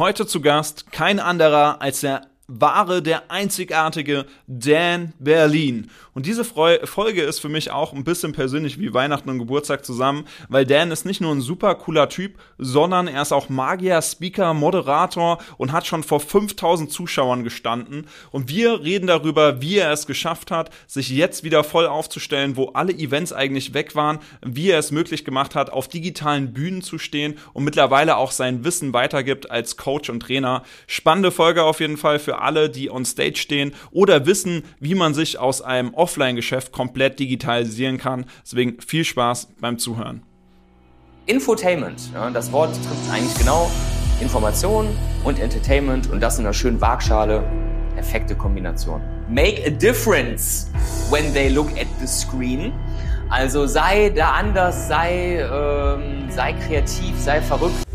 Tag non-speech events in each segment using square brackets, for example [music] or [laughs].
Heute zu Gast kein anderer als der wahre, der einzigartige Dan Berlin. Und diese Folge ist für mich auch ein bisschen persönlich wie Weihnachten und Geburtstag zusammen, weil Dan ist nicht nur ein super cooler Typ, sondern er ist auch Magier, Speaker, Moderator und hat schon vor 5000 Zuschauern gestanden. Und wir reden darüber, wie er es geschafft hat, sich jetzt wieder voll aufzustellen, wo alle Events eigentlich weg waren, wie er es möglich gemacht hat, auf digitalen Bühnen zu stehen und mittlerweile auch sein Wissen weitergibt als Coach und Trainer. Spannende Folge auf jeden Fall für alle, die on stage stehen oder wissen, wie man sich aus einem Offline-Geschäft komplett digitalisieren kann. Deswegen viel Spaß beim Zuhören. Infotainment, ja, das Wort trifft eigentlich genau Information und Entertainment und das in einer schönen Waagschale. Perfekte Kombination. Make a difference when they look at the screen. Also sei da anders, sei, ähm, sei kreativ, sei verrückt.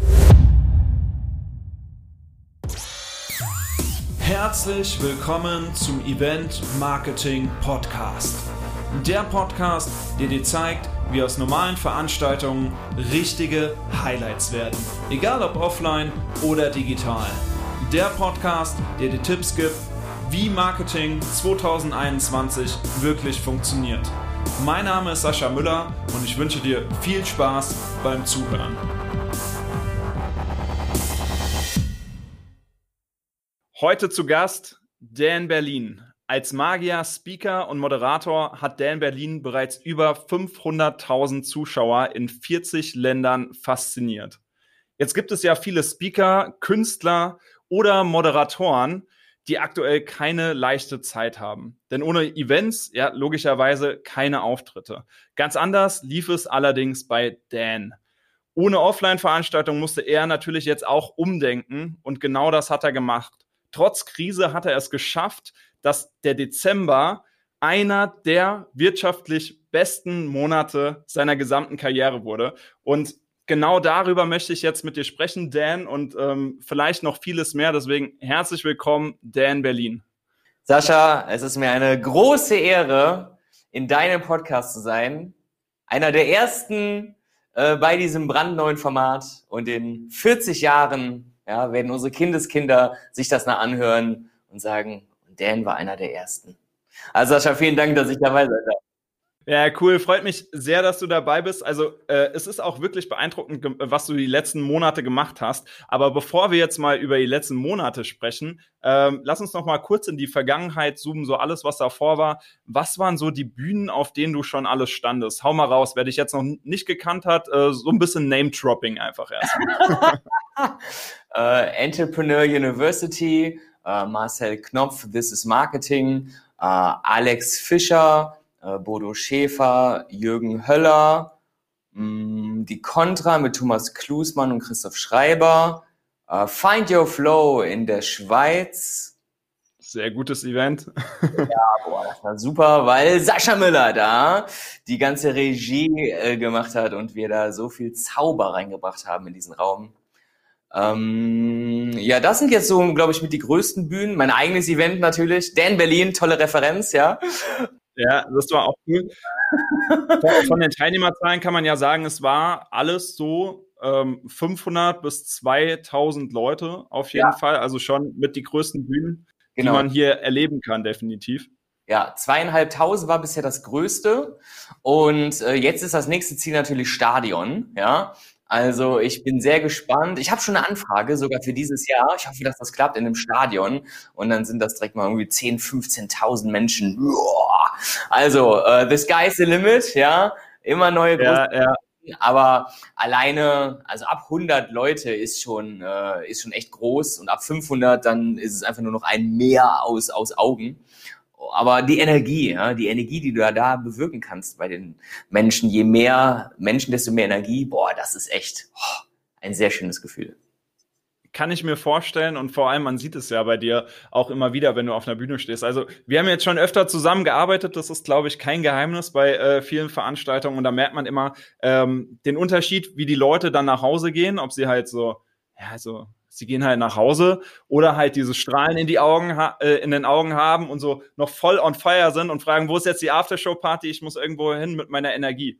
Herzlich willkommen zum Event Marketing Podcast. Der Podcast, der dir zeigt, wie aus normalen Veranstaltungen richtige Highlights werden. Egal ob offline oder digital. Der Podcast, der dir Tipps gibt, wie Marketing 2021 wirklich funktioniert. Mein Name ist Sascha Müller und ich wünsche dir viel Spaß beim Zuhören. Heute zu Gast Dan Berlin. Als Magier, Speaker und Moderator hat Dan Berlin bereits über 500.000 Zuschauer in 40 Ländern fasziniert. Jetzt gibt es ja viele Speaker, Künstler oder Moderatoren, die aktuell keine leichte Zeit haben. Denn ohne Events, ja, logischerweise keine Auftritte. Ganz anders lief es allerdings bei Dan. Ohne Offline-Veranstaltung musste er natürlich jetzt auch umdenken und genau das hat er gemacht trotz Krise hat er es geschafft, dass der Dezember einer der wirtschaftlich besten Monate seiner gesamten Karriere wurde. Und genau darüber möchte ich jetzt mit dir sprechen, Dan, und ähm, vielleicht noch vieles mehr. Deswegen herzlich willkommen, Dan Berlin. Sascha, es ist mir eine große Ehre, in deinem Podcast zu sein. Einer der ersten äh, bei diesem brandneuen Format und in 40 Jahren ja, werden unsere Kindeskinder sich das nach anhören und sagen, Dan war einer der ersten. Also Sascha, vielen Dank, dass ich dabei sein darf. Ja, cool. Freut mich sehr, dass du dabei bist. Also äh, es ist auch wirklich beeindruckend, was du die letzten Monate gemacht hast. Aber bevor wir jetzt mal über die letzten Monate sprechen, ähm, lass uns noch mal kurz in die Vergangenheit zoomen, so alles, was davor war. Was waren so die Bühnen, auf denen du schon alles standest? Hau mal raus, wer dich jetzt noch nicht gekannt hat, äh, so ein bisschen Name-Dropping einfach erst. uh, [laughs] [laughs] Entrepreneur University, uh, Marcel Knopf, This is Marketing, uh, Alex Fischer, Bodo Schäfer, Jürgen Höller, mm, die Contra mit Thomas Klusmann und Christoph Schreiber, äh, Find Your Flow in der Schweiz. Sehr gutes Event. [laughs] ja, boah, das war super, weil Sascha Müller da die ganze Regie äh, gemacht hat und wir da so viel Zauber reingebracht haben in diesen Raum. Ähm, ja, das sind jetzt so, glaube ich, mit die größten Bühnen. Mein eigenes Event natürlich. Dan Berlin, tolle Referenz, ja. Ja, das war auch cool. Von den Teilnehmerzahlen kann man ja sagen, es war alles so ähm, 500 bis 2000 Leute auf jeden ja. Fall. Also schon mit die größten Bühnen, genau. die man hier erleben kann, definitiv. Ja, zweieinhalbtausend war bisher das größte. Und äh, jetzt ist das nächste Ziel natürlich Stadion. Ja, also ich bin sehr gespannt. Ich habe schon eine Anfrage sogar für dieses Jahr. Ich hoffe, dass das klappt in einem Stadion. Und dann sind das direkt mal irgendwie 10, 15.000 Menschen. Also, uh, the sky's the limit, ja. Immer neue ja, ja. Aber alleine, also ab 100 Leute ist schon, äh, ist schon echt groß. Und ab 500 dann ist es einfach nur noch ein Meer aus, aus Augen aber die Energie, ja, die Energie, die du da, da bewirken kannst bei den Menschen, je mehr Menschen, desto mehr Energie, boah, das ist echt oh, ein sehr schönes Gefühl. Kann ich mir vorstellen und vor allem, man sieht es ja bei dir auch immer wieder, wenn du auf einer Bühne stehst. Also wir haben jetzt schon öfter zusammengearbeitet, das ist, glaube ich, kein Geheimnis bei äh, vielen Veranstaltungen und da merkt man immer ähm, den Unterschied, wie die Leute dann nach Hause gehen, ob sie halt so, ja, so sie gehen halt nach Hause oder halt diese Strahlen in die Augen äh, in den Augen haben und so noch voll on fire sind und fragen, wo ist jetzt die Aftershow Party? Ich muss irgendwo hin mit meiner Energie.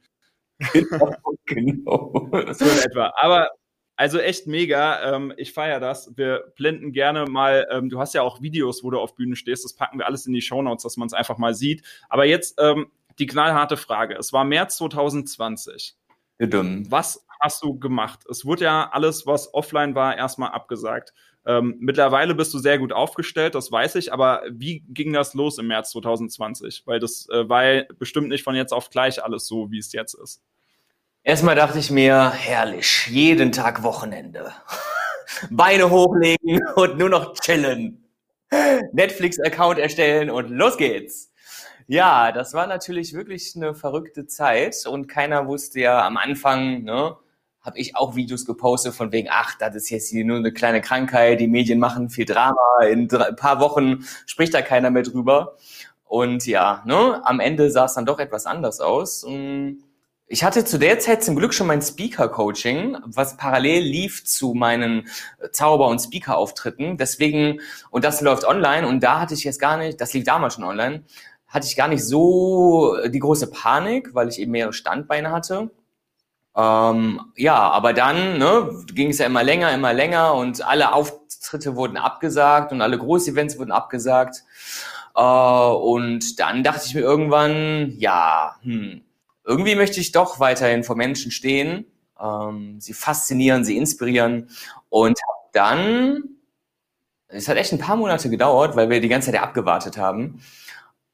Genau, [laughs] genau. So in etwa. Aber Also echt mega. Ähm, ich feiere das. Wir blenden gerne mal, ähm, du hast ja auch Videos, wo du auf Bühnen stehst. Das packen wir alles in die Shownotes, dass man es einfach mal sieht. Aber jetzt ähm, die knallharte Frage. Es war März 2020. Dumm. Was hast du gemacht? Es wurde ja alles, was offline war, erstmal abgesagt. Ähm, mittlerweile bist du sehr gut aufgestellt, das weiß ich, aber wie ging das los im März 2020? Weil das äh, war bestimmt nicht von jetzt auf gleich alles so, wie es jetzt ist. Erstmal dachte ich mir, herrlich, jeden Tag Wochenende. [laughs] Beine hochlegen und nur noch chillen. Netflix-Account erstellen und los geht's. Ja, das war natürlich wirklich eine verrückte Zeit und keiner wusste ja am Anfang, ne, habe ich auch Videos gepostet von wegen, ach, das ist jetzt hier nur eine kleine Krankheit, die Medien machen viel Drama, in ein paar Wochen spricht da keiner mehr drüber. Und ja, ne, am Ende sah es dann doch etwas anders aus. Ich hatte zu der Zeit zum Glück schon mein Speaker-Coaching, was parallel lief zu meinen Zauber- und Speaker-Auftritten. Deswegen, und das läuft online, und da hatte ich jetzt gar nicht, das lief damals schon online, hatte ich gar nicht so die große Panik, weil ich eben mehrere Standbeine hatte. Ähm, ja, aber dann ne, ging es ja immer länger, immer länger und alle Auftritte wurden abgesagt und alle Großevents wurden abgesagt. Äh, und dann dachte ich mir irgendwann, ja, hm, irgendwie möchte ich doch weiterhin vor Menschen stehen, ähm, sie faszinieren, sie inspirieren und dann, es hat echt ein paar Monate gedauert, weil wir die ganze Zeit abgewartet haben,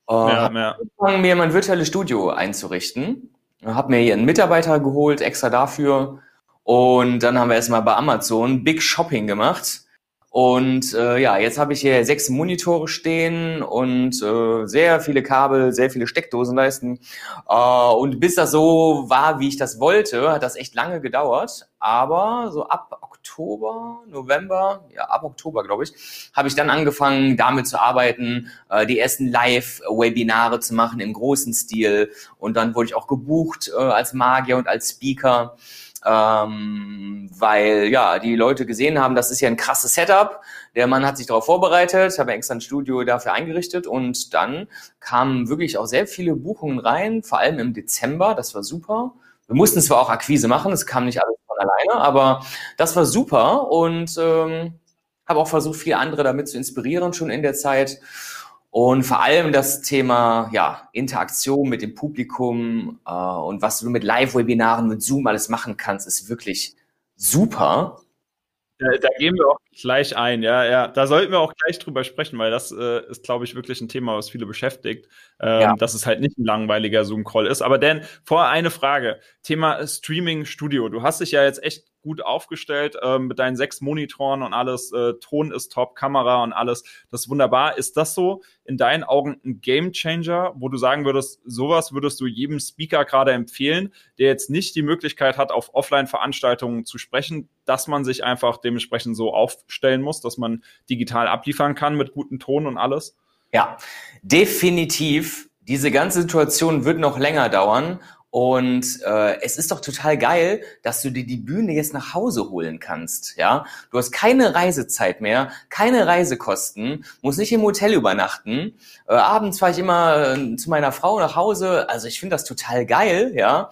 äh, ja, ja. angefangen, mir mein virtuelles Studio einzurichten habe mir hier einen Mitarbeiter geholt, extra dafür. Und dann haben wir erstmal bei Amazon Big Shopping gemacht. Und äh, ja, jetzt habe ich hier sechs Monitore stehen und äh, sehr viele Kabel, sehr viele Steckdosenleisten. Äh, und bis das so war, wie ich das wollte, hat das echt lange gedauert. Aber so ab Oktober, November, ja, ab Oktober, glaube ich, habe ich dann angefangen, damit zu arbeiten, äh, die ersten Live-Webinare zu machen im großen Stil. Und dann wurde ich auch gebucht äh, als Magier und als Speaker. Ähm, weil ja die Leute gesehen haben, das ist ja ein krasses Setup. Der Mann hat sich darauf vorbereitet, habe extra ein Studio dafür eingerichtet und dann kamen wirklich auch sehr viele Buchungen rein, vor allem im Dezember. Das war super. Wir mussten zwar auch Akquise machen, es kam nicht alles alleine, aber das war super und ähm, habe auch versucht, viele andere damit zu inspirieren schon in der Zeit. Und vor allem das Thema ja, Interaktion mit dem Publikum äh, und was du mit Live-Webinaren, mit Zoom alles machen kannst, ist wirklich super. Da, da, gehen wir auch gleich ein, ja, ja. Da sollten wir auch gleich drüber sprechen, weil das äh, ist, glaube ich, wirklich ein Thema, was viele beschäftigt, ähm, ja. dass es halt nicht ein langweiliger Zoom-Call ist. Aber Dan, vorher eine Frage. Thema Streaming Studio. Du hast dich ja jetzt echt gut aufgestellt ähm, mit deinen sechs Monitoren und alles. Äh, Ton ist top, Kamera und alles. Das ist wunderbar. Ist das so in deinen Augen ein Game Changer, wo du sagen würdest, sowas würdest du jedem Speaker gerade empfehlen, der jetzt nicht die Möglichkeit hat, auf Offline-Veranstaltungen zu sprechen, dass man sich einfach dementsprechend so aufstellen muss, dass man digital abliefern kann mit gutem Ton und alles? Ja, definitiv. Diese ganze Situation wird noch länger dauern und äh, es ist doch total geil, dass du dir die Bühne jetzt nach Hause holen kannst. Ja, du hast keine Reisezeit mehr, keine Reisekosten, musst nicht im Hotel übernachten. Äh, abends fahre ich immer äh, zu meiner Frau nach Hause. Also ich finde das total geil, ja.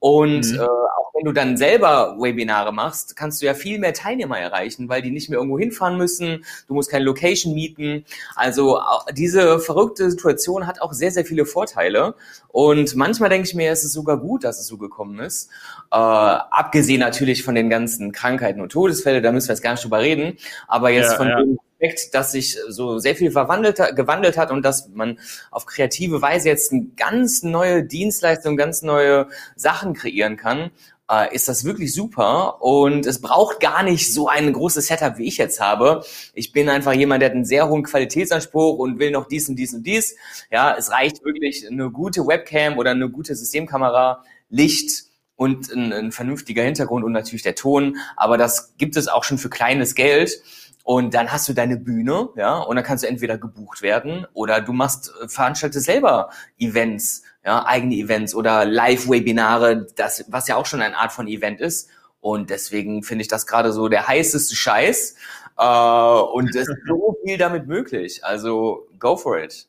Und mhm. äh, auch wenn du dann selber Webinare machst, kannst du ja viel mehr Teilnehmer erreichen, weil die nicht mehr irgendwo hinfahren müssen. Du musst keine Location mieten. Also diese verrückte Situation hat auch sehr, sehr viele Vorteile. Und manchmal denke ich mir, es ist sogar gut, dass es so gekommen ist. Äh, abgesehen natürlich von den ganzen Krankheiten und Todesfällen, da müssen wir jetzt gar nicht drüber reden. Aber jetzt ja, von ja. dem Aspekt, dass sich so sehr viel verwandelt, gewandelt hat und dass man auf kreative Weise jetzt eine ganz neue Dienstleistung, ganz neue Sachen kreieren kann, äh, ist das wirklich super und es braucht gar nicht so ein großes Setup, wie ich jetzt habe. Ich bin einfach jemand, der hat einen sehr hohen Qualitätsanspruch und will noch dies und dies und dies. Ja, es reicht wirklich eine gute Webcam oder eine gute Systemkamera, Licht, und ein, ein vernünftiger Hintergrund und natürlich der Ton. Aber das gibt es auch schon für kleines Geld. Und dann hast du deine Bühne, ja, und dann kannst du entweder gebucht werden oder du machst, äh, veranstaltest selber Events, ja, eigene Events oder Live-Webinare, das, was ja auch schon eine Art von Event ist. Und deswegen finde ich das gerade so der heißeste Scheiß. Äh, und es ist so [laughs] viel damit möglich. Also go for it.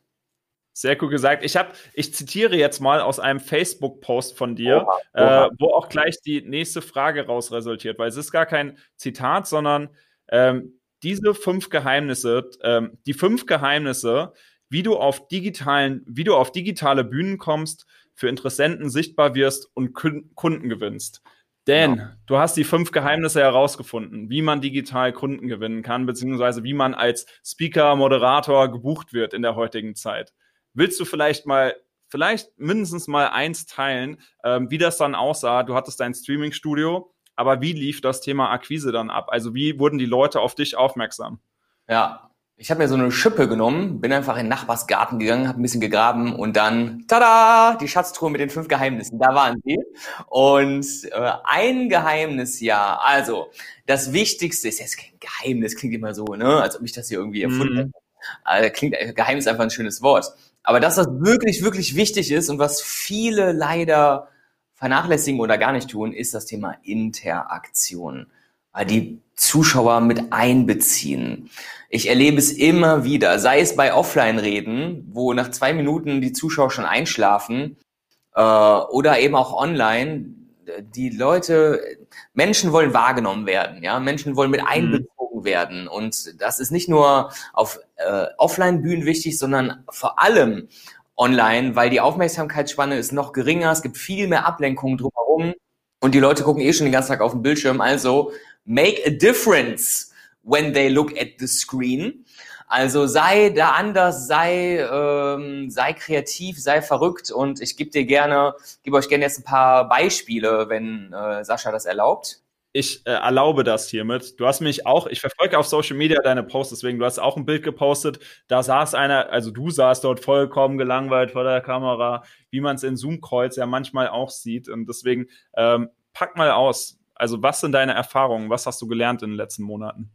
Sehr cool gesagt. Ich habe, ich zitiere jetzt mal aus einem Facebook-Post von dir, oha, oha. Äh, wo auch gleich die nächste Frage raus resultiert, weil es ist gar kein Zitat, sondern ähm, diese fünf Geheimnisse, ähm, die fünf Geheimnisse, wie du auf digitalen, wie du auf digitale Bühnen kommst, für Interessenten sichtbar wirst und Kunden gewinnst. Dan, genau. du hast die fünf Geheimnisse herausgefunden, wie man digital Kunden gewinnen kann, beziehungsweise wie man als Speaker, Moderator gebucht wird in der heutigen Zeit. Willst du vielleicht mal, vielleicht mindestens mal eins teilen, ähm, wie das dann aussah? Du hattest dein Streaming-Studio, aber wie lief das Thema Akquise dann ab? Also wie wurden die Leute auf dich aufmerksam? Ja, ich habe mir so eine Schippe genommen, bin einfach in den Nachbarsgarten gegangen, habe ein bisschen gegraben und dann, tada, die Schatztruhe mit den fünf Geheimnissen, da waren sie. Und äh, ein Geheimnis, ja, also das Wichtigste ist jetzt kein Geheimnis, klingt immer so, ne, als ob ich das hier irgendwie erfunden mhm. hätte. Also, klingt, Geheimnis ist einfach ein schönes Wort. Aber das, was wirklich, wirklich wichtig ist und was viele leider vernachlässigen oder gar nicht tun, ist das Thema Interaktion. Die Zuschauer mit einbeziehen. Ich erlebe es immer wieder, sei es bei Offline-Reden, wo nach zwei Minuten die Zuschauer schon einschlafen, äh, oder eben auch online. Die Leute, Menschen wollen wahrgenommen werden, ja, Menschen wollen mit mhm. einbezogen mhm. werden. Und das ist nicht nur auf äh, Offline-Bühnen wichtig, sondern vor allem online, weil die Aufmerksamkeitsspanne ist noch geringer, es gibt viel mehr Ablenkungen drumherum und die Leute gucken eh schon den ganzen Tag auf den Bildschirm. Also make a difference when they look at the screen. Also sei da anders, sei, ähm, sei kreativ, sei verrückt und ich gebe dir gerne, gebe euch gerne jetzt ein paar Beispiele, wenn äh, Sascha das erlaubt ich äh, erlaube das hiermit. Du hast mich auch, ich verfolge auf Social Media deine Posts, deswegen, du hast auch ein Bild gepostet. Da saß einer, also du saßt dort vollkommen gelangweilt vor der Kamera, wie man es in Zoom-Calls ja manchmal auch sieht. Und deswegen, ähm, pack mal aus. Also, was sind deine Erfahrungen? Was hast du gelernt in den letzten Monaten?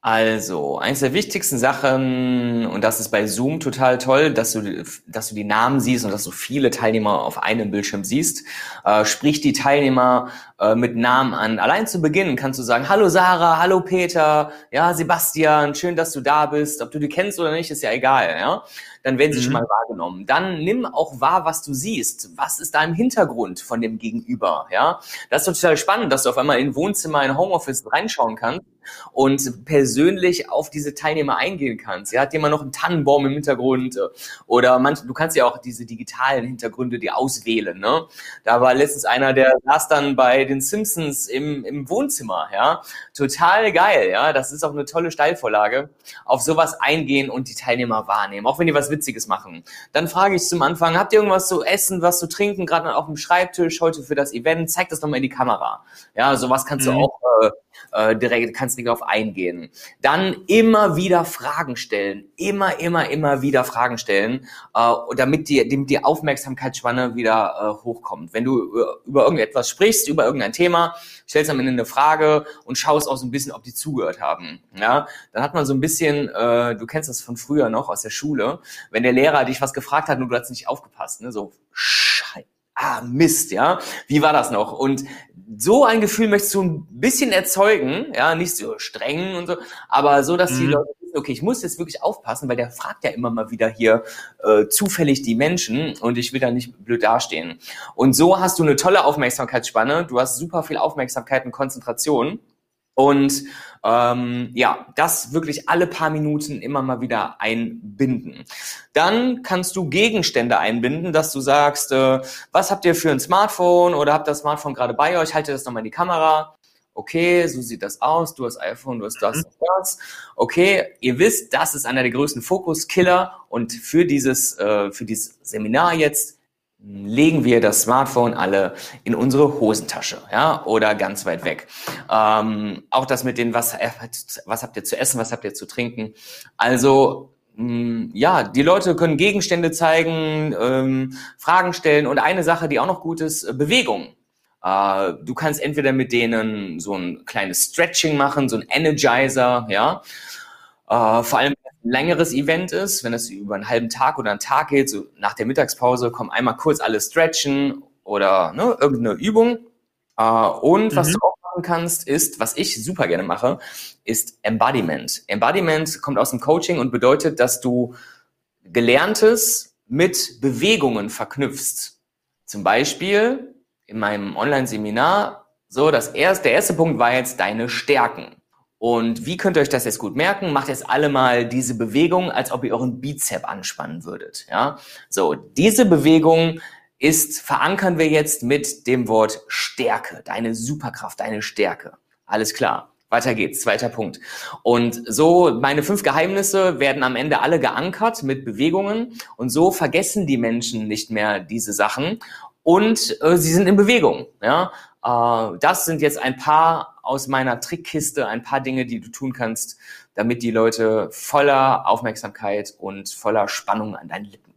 Also, eines der wichtigsten Sachen, und das ist bei Zoom total toll, dass du, dass du die Namen siehst und dass du viele Teilnehmer auf einem Bildschirm siehst. Äh, sprich die Teilnehmer äh, mit Namen an. Allein zu Beginn kannst du sagen, hallo Sarah, hallo Peter, ja, Sebastian, schön, dass du da bist. Ob du die kennst oder nicht, ist ja egal, ja dann werden sie mhm. schon mal wahrgenommen. Dann nimm auch wahr, was du siehst. Was ist da im Hintergrund von dem Gegenüber? Ja, das ist total spannend, dass du auf einmal in Wohnzimmer, in Homeoffice reinschauen kannst und persönlich auf diese Teilnehmer eingehen kannst. Ja, hat jemand noch einen Tannenbaum im Hintergrund oder manch, du kannst ja auch diese digitalen Hintergründe dir auswählen. Ne? Da war letztens einer, der saß dann bei den Simpsons im, im Wohnzimmer. Ja, total geil. Ja, das ist auch eine tolle Steilvorlage. Auf sowas eingehen und die Teilnehmer wahrnehmen, auch wenn die was Witziges machen. Dann frage ich zum Anfang, habt ihr irgendwas zu essen, was zu trinken, gerade auf dem Schreibtisch heute für das Event? Zeig das nochmal in die Kamera. Ja, sowas kannst mhm. du auch äh, äh, direkt, kannst nicht darauf eingehen. Dann immer wieder Fragen stellen. Immer, immer, immer wieder Fragen stellen, äh, damit die, damit die Aufmerksamkeitsspanne wieder äh, hochkommt. Wenn du über, über irgendetwas sprichst, über irgendein Thema, stellst am Ende eine Frage und schaust auch so ein bisschen, ob die zugehört haben. Ja, dann hat man so ein bisschen, äh, du kennst das von früher noch aus der Schule, wenn der Lehrer dich was gefragt hat und du hast nicht aufgepasst, ne, so Scheiße ah, Mist, ja, wie war das noch? Und so ein Gefühl möchtest du ein bisschen erzeugen, ja, nicht so streng und so, aber so, dass mhm. die Leute wissen, okay, ich muss jetzt wirklich aufpassen, weil der fragt ja immer mal wieder hier äh, zufällig die Menschen und ich will da nicht blöd dastehen. Und so hast du eine tolle Aufmerksamkeitsspanne, du hast super viel Aufmerksamkeit und Konzentration und ähm, ja, das wirklich alle paar Minuten immer mal wieder einbinden. Dann kannst du Gegenstände einbinden, dass du sagst, äh, was habt ihr für ein Smartphone oder habt das Smartphone gerade bei euch, haltet das nochmal in die Kamera. Okay, so sieht das aus. Du hast iPhone, du hast das, und das. Okay, ihr wisst, das ist einer der größten Fokuskiller und für dieses, äh, für dieses Seminar jetzt legen wir das Smartphone alle in unsere Hosentasche, ja, oder ganz weit weg. Ähm, auch das mit den, was, äh, was habt ihr zu essen, was habt ihr zu trinken? Also, mh, mm, ja, die Leute können Gegenstände zeigen, ähm, Fragen stellen und eine Sache, die auch noch gut ist, äh, Bewegung. Äh, du kannst entweder mit denen so ein kleines Stretching machen, so ein Energizer, ja, äh, vor allem längeres Event ist, wenn es über einen halben Tag oder einen Tag geht, so nach der Mittagspause, kommen einmal kurz alle stretchen oder ne, irgendeine Übung. Äh, und was mhm. du auch machen kannst, ist, was ich super gerne mache, ist Embodiment. Embodiment kommt aus dem Coaching und bedeutet, dass du Gelerntes mit Bewegungen verknüpfst. Zum Beispiel in meinem Online-Seminar, so, das erste, der erste Punkt war jetzt deine Stärken. Und wie könnt ihr euch das jetzt gut merken? Macht jetzt alle mal diese Bewegung, als ob ihr euren Bizep anspannen würdet. Ja, so diese Bewegung ist verankern wir jetzt mit dem Wort Stärke, deine Superkraft, deine Stärke. Alles klar. Weiter geht's, zweiter Punkt. Und so, meine fünf Geheimnisse werden am Ende alle geankert mit Bewegungen und so vergessen die Menschen nicht mehr diese Sachen und äh, sie sind in Bewegung. Ja? Äh, das sind jetzt ein paar aus meiner Trickkiste, ein paar Dinge, die du tun kannst, damit die Leute voller Aufmerksamkeit und voller Spannung an deinen Lippen.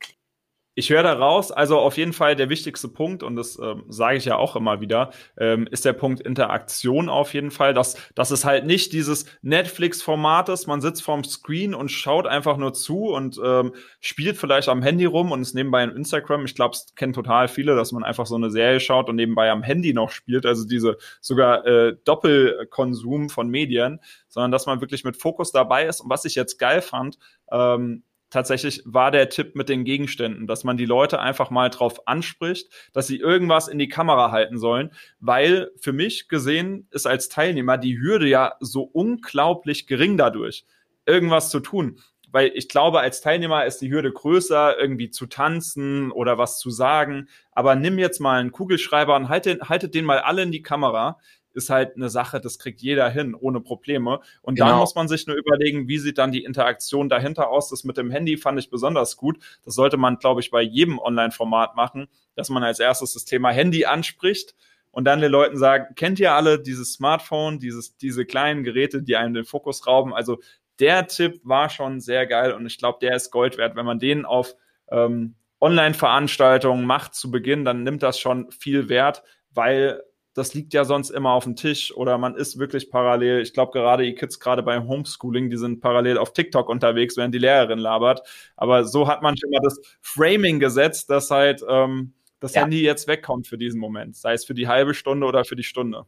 Ich höre da raus, also auf jeden Fall der wichtigste Punkt, und das ähm, sage ich ja auch immer wieder, ähm, ist der Punkt Interaktion auf jeden Fall. Dass, dass es halt nicht dieses Netflix-Format ist, man sitzt vorm Screen und schaut einfach nur zu und ähm, spielt vielleicht am Handy rum und ist nebenbei in Instagram. Ich glaube, es kennen total viele, dass man einfach so eine Serie schaut und nebenbei am Handy noch spielt, also diese sogar äh, Doppelkonsum von Medien, sondern dass man wirklich mit Fokus dabei ist. Und was ich jetzt geil fand, ähm, tatsächlich war der Tipp mit den Gegenständen, dass man die Leute einfach mal drauf anspricht, dass sie irgendwas in die Kamera halten sollen, weil für mich gesehen ist als Teilnehmer die Hürde ja so unglaublich gering dadurch, irgendwas zu tun. Weil ich glaube, als Teilnehmer ist die Hürde größer, irgendwie zu tanzen oder was zu sagen. Aber nimm jetzt mal einen Kugelschreiber und haltet, haltet den mal alle in die Kamera ist halt eine Sache, das kriegt jeder hin, ohne Probleme. Und genau. dann muss man sich nur überlegen, wie sieht dann die Interaktion dahinter aus. Das mit dem Handy fand ich besonders gut. Das sollte man, glaube ich, bei jedem Online-Format machen, dass man als erstes das Thema Handy anspricht und dann den Leuten sagen, kennt ihr alle dieses Smartphone, dieses, diese kleinen Geräte, die einem den Fokus rauben? Also der Tipp war schon sehr geil und ich glaube, der ist Gold wert. Wenn man den auf ähm, Online-Veranstaltungen macht zu Beginn, dann nimmt das schon viel Wert, weil das liegt ja sonst immer auf dem Tisch oder man ist wirklich parallel. Ich glaube, gerade die Kids gerade beim Homeschooling, die sind parallel auf TikTok unterwegs, während die Lehrerin labert. Aber so hat man schon mal das Framing gesetzt, dass halt ähm, das ja. Handy jetzt wegkommt für diesen Moment, sei es für die halbe Stunde oder für die Stunde.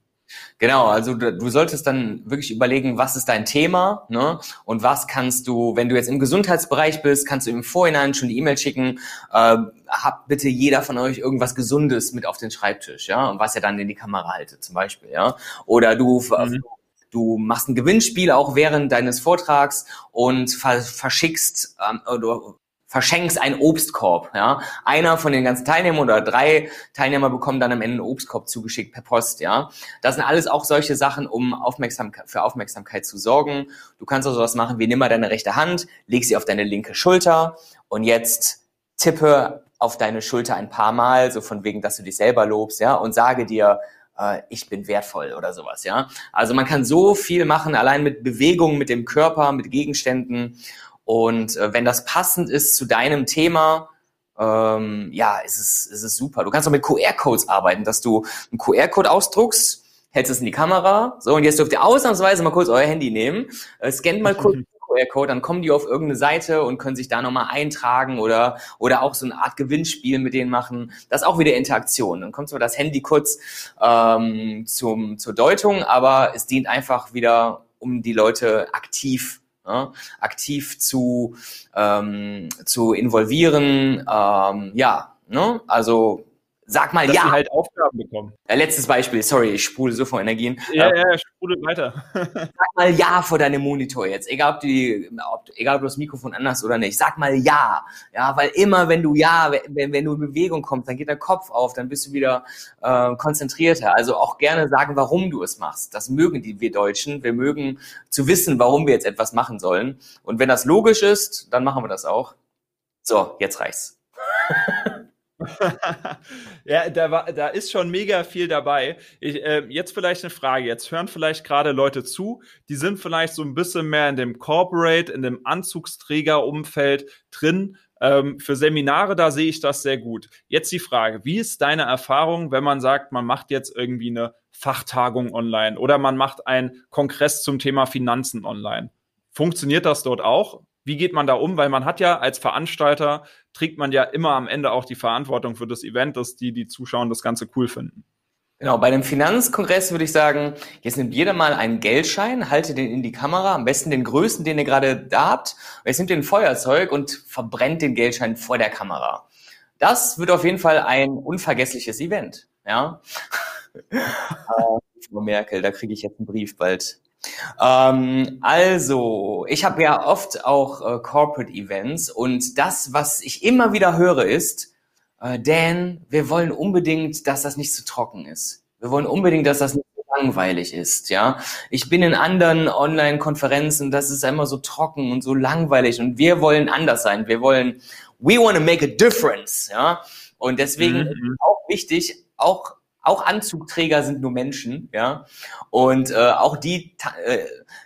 Genau, also du, du, solltest dann wirklich überlegen, was ist dein Thema ne? und was kannst du, wenn du jetzt im Gesundheitsbereich bist, kannst du im Vorhinein schon die E-Mail schicken, äh, habt bitte jeder von euch irgendwas Gesundes mit auf den Schreibtisch, ja, und was ihr dann in die Kamera haltet zum Beispiel, ja. Oder du, mhm. du machst ein Gewinnspiel auch während deines Vortrags und verschickst ähm, oder verschenkst einen Obstkorb. Ja? Einer von den ganzen Teilnehmern oder drei Teilnehmer bekommen dann am Ende einen Obstkorb zugeschickt per Post. Ja, Das sind alles auch solche Sachen, um Aufmerksamkeit, für Aufmerksamkeit zu sorgen. Du kannst also was machen wie nimm mal deine rechte Hand, leg sie auf deine linke Schulter und jetzt tippe auf deine Schulter ein paar Mal, so von wegen, dass du dich selber lobst, ja, und sage dir, äh, ich bin wertvoll oder sowas, ja. Also man kann so viel machen, allein mit Bewegungen, mit dem Körper, mit Gegenständen. Und äh, wenn das passend ist zu deinem Thema, ähm, ja, ist es, ist es super. Du kannst auch mit QR-Codes arbeiten, dass du einen QR-Code ausdruckst, hältst es in die Kamera, so, und jetzt dürft ihr ausnahmsweise mal kurz euer Handy nehmen, äh, scannt mal kurz [laughs] den QR-Code, dann kommen die auf irgendeine Seite und können sich da nochmal eintragen oder, oder auch so eine Art Gewinnspiel mit denen machen. Das ist auch wieder Interaktion. Dann kommt zwar das Handy kurz ähm, zum, zur Deutung, aber es dient einfach wieder, um die Leute aktiv ja, aktiv zu, ähm, zu involvieren. Ähm, ja, ne? also Sag mal dass ja. Sie halt Aufgaben bekommen. Ja, letztes Beispiel, sorry, ich sprudel so vor Energien. Ja, äh, ja, sprudel weiter. [laughs] Sag mal ja vor deinem Monitor jetzt, egal ob, die, ob, egal ob du das Mikrofon anders oder nicht. Sag mal ja. Ja, weil immer wenn du ja, wenn, wenn du in Bewegung kommst, dann geht der Kopf auf, dann bist du wieder äh, konzentrierter. Also auch gerne sagen, warum du es machst. Das mögen die wir Deutschen. Wir mögen zu wissen, warum wir jetzt etwas machen sollen. Und wenn das logisch ist, dann machen wir das auch. So, jetzt reicht's. [laughs] [laughs] ja, da, war, da ist schon mega viel dabei. Ich, äh, jetzt vielleicht eine Frage. Jetzt hören vielleicht gerade Leute zu, die sind vielleicht so ein bisschen mehr in dem Corporate, in dem Anzugsträgerumfeld drin. Ähm, für Seminare, da sehe ich das sehr gut. Jetzt die Frage, wie ist deine Erfahrung, wenn man sagt, man macht jetzt irgendwie eine Fachtagung online oder man macht einen Kongress zum Thema Finanzen online? Funktioniert das dort auch? Wie geht man da um? Weil man hat ja als Veranstalter, trägt man ja immer am Ende auch die Verantwortung für das Event, dass die, die Zuschauer das Ganze cool finden. Genau, bei dem Finanzkongress würde ich sagen, jetzt nimmt jeder mal einen Geldschein, haltet den in die Kamera, am besten den größten, den ihr gerade da habt. Jetzt nimmt ihr ein Feuerzeug und verbrennt den Geldschein vor der Kamera. Das wird auf jeden Fall ein unvergessliches Event. Ja, [laughs] äh, Frau Merkel, da kriege ich jetzt einen Brief bald. Ähm, also, ich habe ja oft auch äh, Corporate Events und das, was ich immer wieder höre, ist, äh, Dan, wir wollen unbedingt, dass das nicht zu trocken ist. Wir wollen unbedingt, dass das nicht so langweilig ist, ja. Ich bin in anderen Online-Konferenzen, das ist immer so trocken und so langweilig und wir wollen anders sein. Wir wollen, we want to make a difference, ja. Und deswegen mhm. ist es auch wichtig, auch auch Anzugträger sind nur Menschen, ja. Und äh, auch die äh,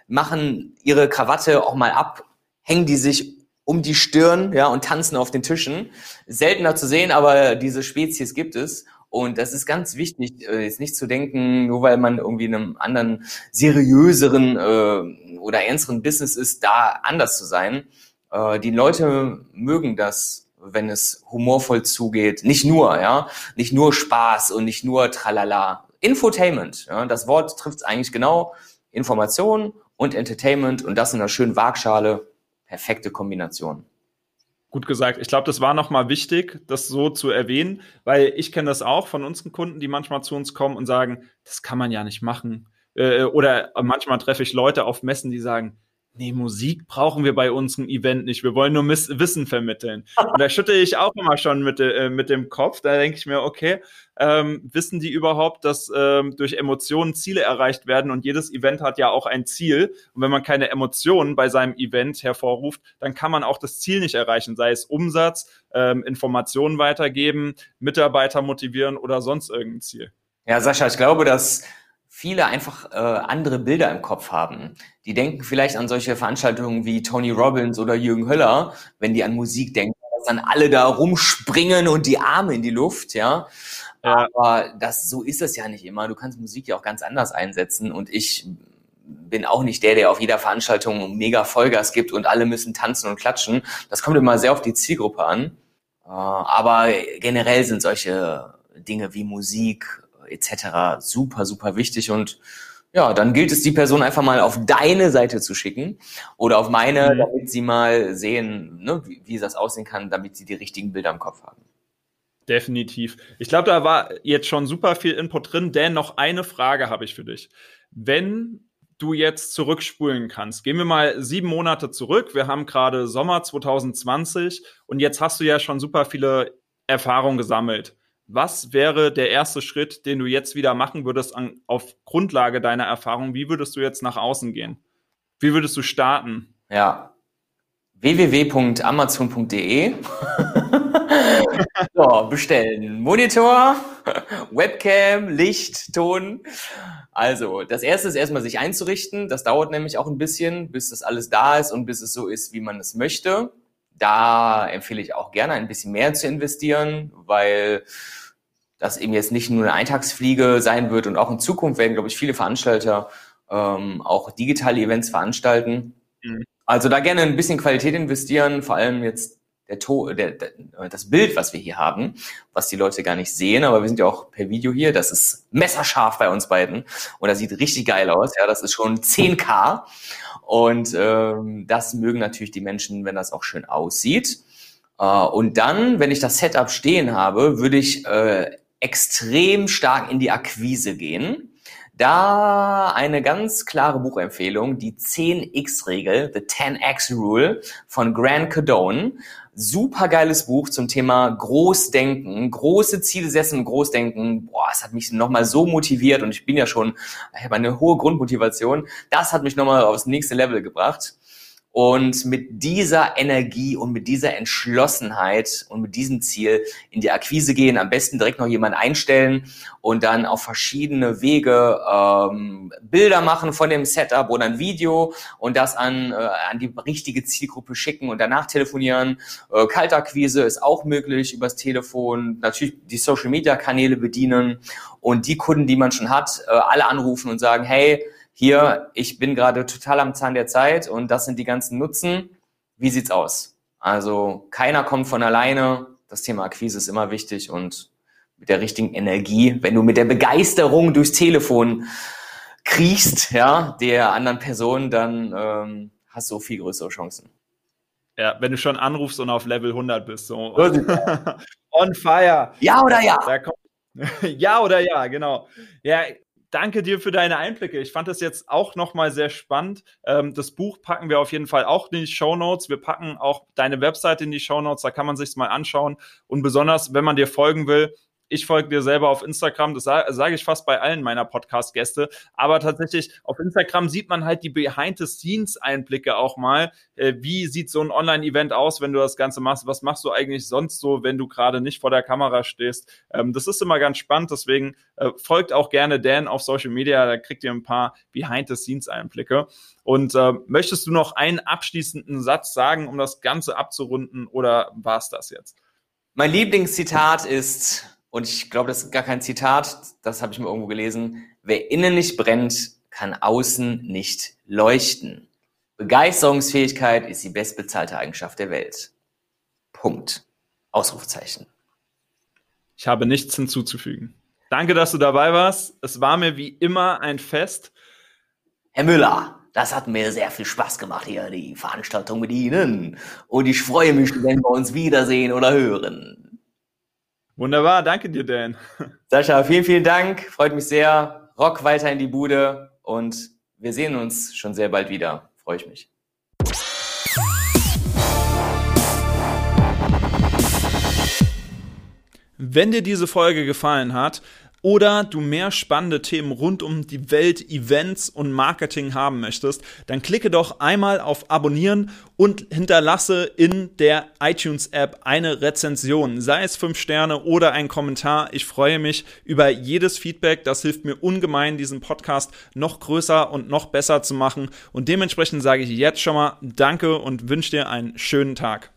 machen ihre Krawatte auch mal ab, hängen die sich um die Stirn, ja, und tanzen auf den Tischen. Seltener zu sehen, aber diese Spezies gibt es. Und das ist ganz wichtig, äh, jetzt nicht zu denken, nur weil man irgendwie in einem anderen, seriöseren äh, oder ernsteren Business ist, da anders zu sein. Äh, die Leute mögen das, wenn es humorvoll zugeht. Nicht nur, ja, nicht nur Spaß und nicht nur Tralala. Infotainment, ja, das Wort trifft es eigentlich genau. Information und Entertainment und das in einer schönen Waagschale perfekte Kombination. Gut gesagt. Ich glaube, das war nochmal wichtig, das so zu erwähnen, weil ich kenne das auch von unseren Kunden, die manchmal zu uns kommen und sagen, das kann man ja nicht machen. Äh, oder manchmal treffe ich Leute auf Messen, die sagen, nee, Musik brauchen wir bei unserem Event nicht. Wir wollen nur Miss Wissen vermitteln. Und da schütte ich auch immer schon mit, äh, mit dem Kopf. Da denke ich mir, okay, ähm, wissen die überhaupt, dass ähm, durch Emotionen Ziele erreicht werden? Und jedes Event hat ja auch ein Ziel. Und wenn man keine Emotionen bei seinem Event hervorruft, dann kann man auch das Ziel nicht erreichen, sei es Umsatz, ähm, Informationen weitergeben, Mitarbeiter motivieren oder sonst irgendein Ziel. Ja, Sascha, ich glaube, dass viele einfach äh, andere Bilder im Kopf haben. Die denken vielleicht an solche Veranstaltungen wie Tony Robbins oder Jürgen Höller, wenn die an Musik denken, dass dann alle da rumspringen und die Arme in die Luft, ja. ja. Aber das, so ist es ja nicht immer. Du kannst Musik ja auch ganz anders einsetzen und ich bin auch nicht der, der auf jeder Veranstaltung mega Vollgas gibt und alle müssen tanzen und klatschen. Das kommt immer sehr auf die Zielgruppe an. Äh, aber generell sind solche Dinge wie Musik, etc. super, super wichtig und ja, dann gilt es, die Person einfach mal auf deine Seite zu schicken oder auf meine, mhm. damit sie mal sehen, ne, wie, wie das aussehen kann, damit sie die richtigen Bilder im Kopf haben. Definitiv. Ich glaube, da war jetzt schon super viel Input drin. denn noch eine Frage habe ich für dich. Wenn du jetzt zurückspulen kannst, gehen wir mal sieben Monate zurück. Wir haben gerade Sommer 2020 und jetzt hast du ja schon super viele Erfahrungen gesammelt was wäre der erste Schritt, den du jetzt wieder machen würdest an, auf Grundlage deiner Erfahrung? Wie würdest du jetzt nach außen gehen? Wie würdest du starten? Ja. www.amazon.de [laughs] so, bestellen. Monitor, Webcam, Licht, Ton. Also, das erste ist erstmal sich einzurichten. Das dauert nämlich auch ein bisschen, bis das alles da ist und bis es so ist, wie man es möchte. Da empfehle ich auch gerne ein bisschen mehr zu investieren, weil das eben jetzt nicht nur eine Eintagsfliege sein wird und auch in Zukunft werden, glaube ich, viele Veranstalter ähm, auch digitale Events veranstalten. Mhm. Also da gerne ein bisschen Qualität investieren, vor allem jetzt der, to der, der, das Bild, was wir hier haben, was die Leute gar nicht sehen, aber wir sind ja auch per Video hier, das ist messerscharf bei uns beiden und das sieht richtig geil aus, ja, das ist schon 10K und ähm, das mögen natürlich die Menschen, wenn das auch schön aussieht. Äh, und dann, wenn ich das Setup stehen habe, würde ich äh, extrem stark in die Akquise gehen. Da eine ganz klare Buchempfehlung, die 10x-Regel, The 10x Rule von Grant Cardone. Super geiles Buch zum Thema Großdenken, große Ziele setzen, Großdenken. Boah, es hat mich nochmal so motiviert und ich bin ja schon, ich habe eine hohe Grundmotivation. Das hat mich nochmal aufs nächste Level gebracht. Und mit dieser Energie und mit dieser Entschlossenheit und mit diesem Ziel in die Akquise gehen, am besten direkt noch jemanden einstellen und dann auf verschiedene Wege ähm, Bilder machen von dem Setup oder ein Video und das an, äh, an die richtige Zielgruppe schicken und danach telefonieren. Äh, Kaltakquise ist auch möglich übers Telefon, natürlich die Social-Media-Kanäle bedienen und die Kunden, die man schon hat, äh, alle anrufen und sagen, hey, hier, ich bin gerade total am Zahn der Zeit und das sind die ganzen Nutzen. Wie sieht's aus? Also keiner kommt von alleine. Das Thema Akquise ist immer wichtig und mit der richtigen Energie, wenn du mit der Begeisterung durchs Telefon kriechst, ja, der anderen Person, dann ähm, hast du viel größere Chancen. Ja, wenn du schon anrufst und auf Level 100 bist, so. [laughs] On fire. Ja oder ja? [laughs] ja oder ja, genau. Ja, danke dir für deine Einblicke. Ich fand das jetzt auch nochmal sehr spannend. Ähm, das Buch packen wir auf jeden Fall auch in die Show Notes. Wir packen auch deine Webseite in die Show Notes. Da kann man sich mal anschauen. Und besonders, wenn man dir folgen will, ich folge dir selber auf Instagram, das sage sag ich fast bei allen meiner Podcast-Gäste. Aber tatsächlich auf Instagram sieht man halt die Behind-the-Scenes-Einblicke auch mal. Äh, wie sieht so ein Online-Event aus, wenn du das Ganze machst? Was machst du eigentlich sonst so, wenn du gerade nicht vor der Kamera stehst? Ähm, das ist immer ganz spannend. Deswegen äh, folgt auch gerne Dan auf Social Media. Da kriegt ihr ein paar Behind-the-Scenes-Einblicke. Und äh, möchtest du noch einen abschließenden Satz sagen, um das Ganze abzurunden, oder war es das jetzt? Mein Lieblingszitat ist, und ich glaube, das ist gar kein Zitat, das habe ich mal irgendwo gelesen, wer innen nicht brennt, kann außen nicht leuchten. Begeisterungsfähigkeit ist die bestbezahlte Eigenschaft der Welt. Punkt. Ausrufezeichen. Ich habe nichts hinzuzufügen. Danke, dass du dabei warst. Es war mir wie immer ein Fest. Herr Müller, das hat mir sehr viel Spaß gemacht hier, die Veranstaltung mit Ihnen. Und ich freue mich, wenn wir uns wiedersehen oder hören. Wunderbar, danke dir, Dan. [laughs] Sascha, vielen, vielen Dank. Freut mich sehr. Rock weiter in die Bude und wir sehen uns schon sehr bald wieder. Freue ich mich. Wenn dir diese Folge gefallen hat, oder du mehr spannende Themen rund um die Welt, Events und Marketing haben möchtest, dann klicke doch einmal auf Abonnieren und hinterlasse in der iTunes-App eine Rezension, sei es fünf Sterne oder ein Kommentar. Ich freue mich über jedes Feedback. Das hilft mir ungemein, diesen Podcast noch größer und noch besser zu machen. Und dementsprechend sage ich jetzt schon mal Danke und wünsche dir einen schönen Tag.